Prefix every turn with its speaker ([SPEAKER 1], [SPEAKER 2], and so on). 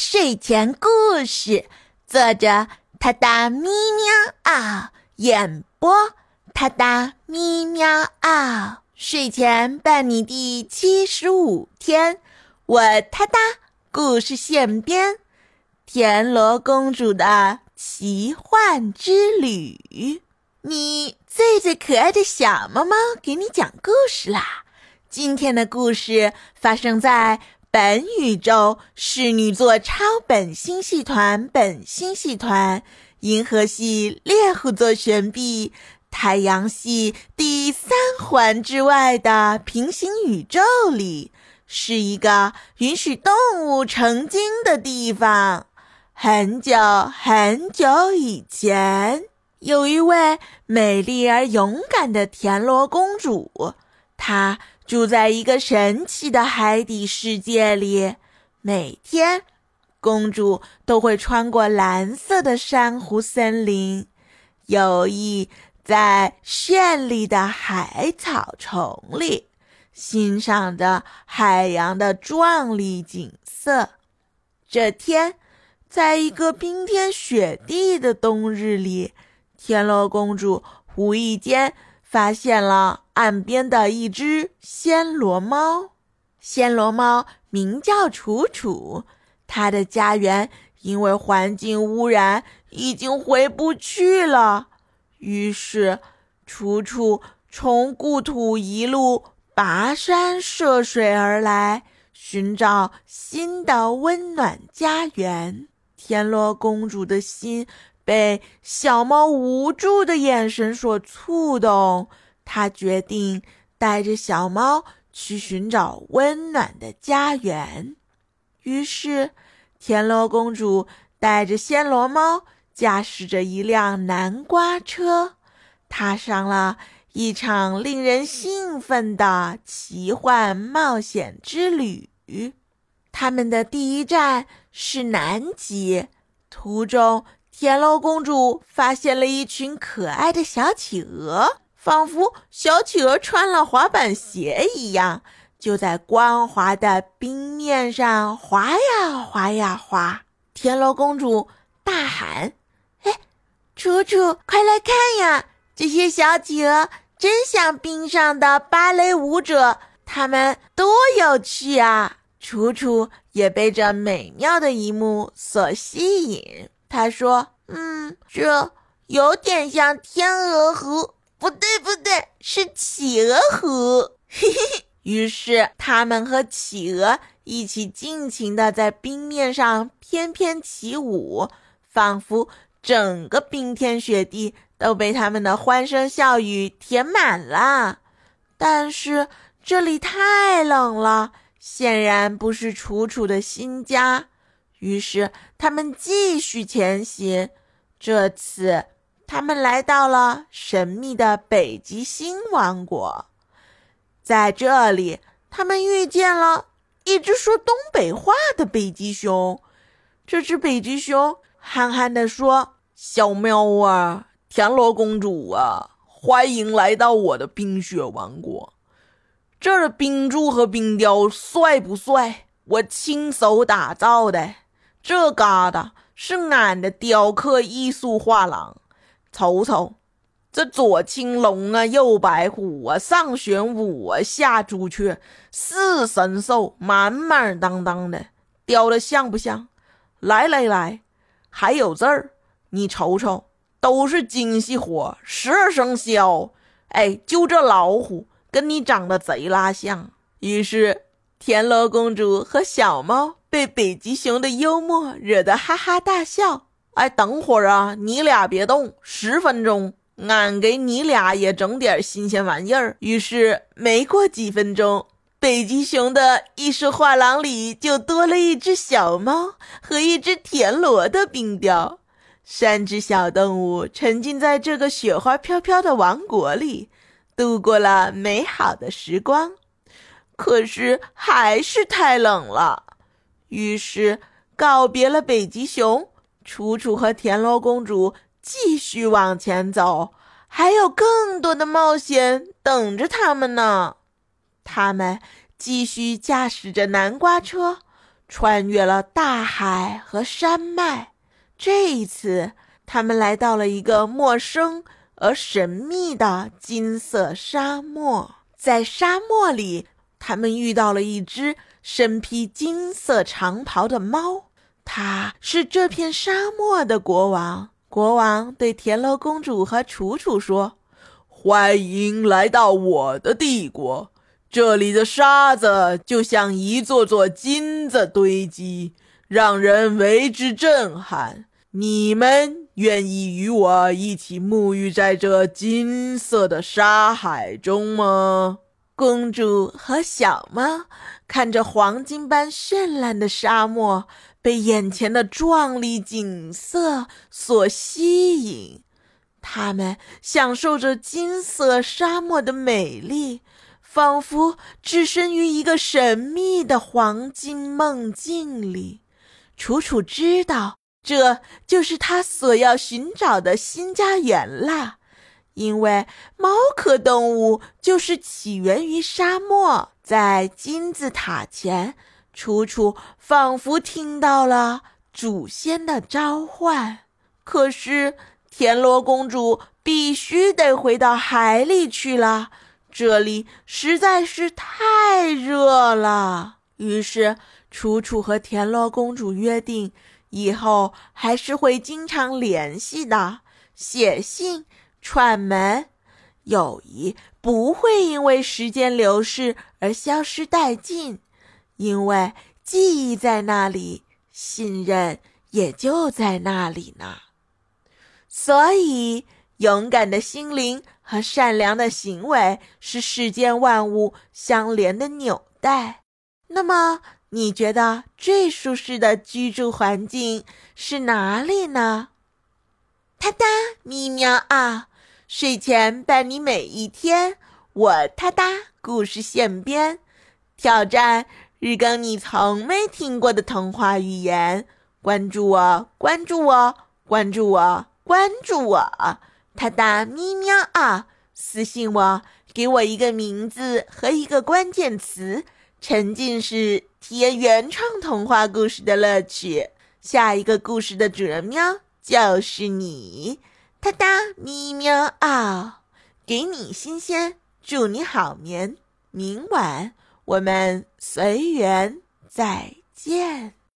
[SPEAKER 1] 睡前故事，作者：他哒咪喵嗷，演播：他哒咪喵嗷。睡前伴你第七十五天，我他哒故事现编：田螺公主的奇幻之旅。你最最可爱的小猫猫，给你讲故事啦！今天的故事发生在。本宇宙侍女座超本星系团、本星系团、银河系猎户座旋臂、太阳系第三环之外的平行宇宙里，是一个允许动物成精的地方。很久很久以前，有一位美丽而勇敢的田螺公主，她。住在一个神奇的海底世界里，每天，公主都会穿过蓝色的珊瑚森林，游弋在绚丽的海草丛里，欣赏着海洋的壮丽景色。这天，在一个冰天雪地的冬日里，天罗公主无意间。发现了岸边的一只暹罗猫，暹罗猫名叫楚楚，它的家园因为环境污染已经回不去了。于是，楚楚从故土一路跋山涉水而来，寻找新的温暖家园。田螺公主的心。被小猫无助的眼神所触动，他决定带着小猫去寻找温暖的家园。于是，田螺公主带着暹罗猫，驾驶着一辆南瓜车，踏上了一场令人兴奋的奇幻冒险之旅。他们的第一站是南极，途中。田螺公主发现了一群可爱的小企鹅，仿佛小企鹅穿了滑板鞋一样，就在光滑的冰面上滑呀滑呀滑。田螺公主大喊：“哎，楚楚，快来看呀！这些小企鹅真像冰上的芭蕾舞者，它们多有趣啊！”楚楚也被这美妙的一幕所吸引。他说：“嗯，这有点像天鹅湖，不对，不对，是企鹅湖。”嘿嘿于是他们和企鹅一起尽情地在冰面上翩翩起舞，仿佛整个冰天雪地都被他们的欢声笑语填满了。但是这里太冷了，显然不是楚楚的新家。于是他们继续前行。这次，他们来到了神秘的北极星王国。在这里，他们遇见了一只说东北话的北极熊。这只北极熊憨憨地说：“小喵啊，田螺公主啊，欢迎来到我的冰雪王国。这儿的冰柱和冰雕帅不帅？我亲手打造的。”这疙瘩是俺的雕刻艺术画廊，瞅瞅，这左青龙啊，右白虎啊，上玄武啊，下朱雀，四神兽满满当当的，雕的像不像？来来来，还有这儿，你瞅瞅，都是精细活，十二生肖。哎，就这老虎跟你长得贼拉像。于是，田螺公主和小猫。被北极熊的幽默惹得哈哈大笑。哎，等会儿啊，你俩别动，十分钟，俺给你俩也整点新鲜玩意儿。于是，没过几分钟，北极熊的艺术画廊里就多了一只小猫和一只田螺的冰雕。三只小动物沉浸在这个雪花飘飘的王国里，度过了美好的时光。可是，还是太冷了。于是告别了北极熊，楚楚和田螺公主继续往前走，还有更多的冒险等着他们呢。他们继续驾驶着南瓜车，穿越了大海和山脉。这一次，他们来到了一个陌生而神秘的金色沙漠。在沙漠里，他们遇到了一只身披金色长袍的猫。他是这片沙漠的国王。国王对田螺公主和楚楚说：“
[SPEAKER 2] 欢迎来到我的帝国，这里的沙子就像一座座金子堆积，让人为之震撼。你们愿意与我一起沐浴在这金色的沙海中吗？”
[SPEAKER 1] 公主和小猫看着黄金般绚烂的沙漠。被眼前的壮丽景色所吸引，他们享受着金色沙漠的美丽，仿佛置身于一个神秘的黄金梦境里。楚楚知道，这就是他所要寻找的新家园啦，因为猫科动物就是起源于沙漠，在金字塔前。楚楚仿佛听到了祖先的召唤，可是田螺公主必须得回到海里去了，这里实在是太热了。于是，楚楚和田螺公主约定，以后还是会经常联系的，写信、串门，友谊不会因为时间流逝而消失殆尽。因为记忆在那里，信任也就在那里呢。所以，勇敢的心灵和善良的行为是世间万物相连的纽带。那么，你觉得最舒适的居住环境是哪里呢？哒哒咪喵啊！睡前伴你每一天，我哒哒故事现编挑战。日更你从没听过的童话语言，关注我，关注我，关注我，关注我！他哒咪喵啊，私信我，给我一个名字和一个关键词，沉浸式体验原创童话故事的乐趣。下一个故事的主人喵就是你！哒哒咪喵啊，给你新鲜，祝你好眠，明晚。我们随缘再见。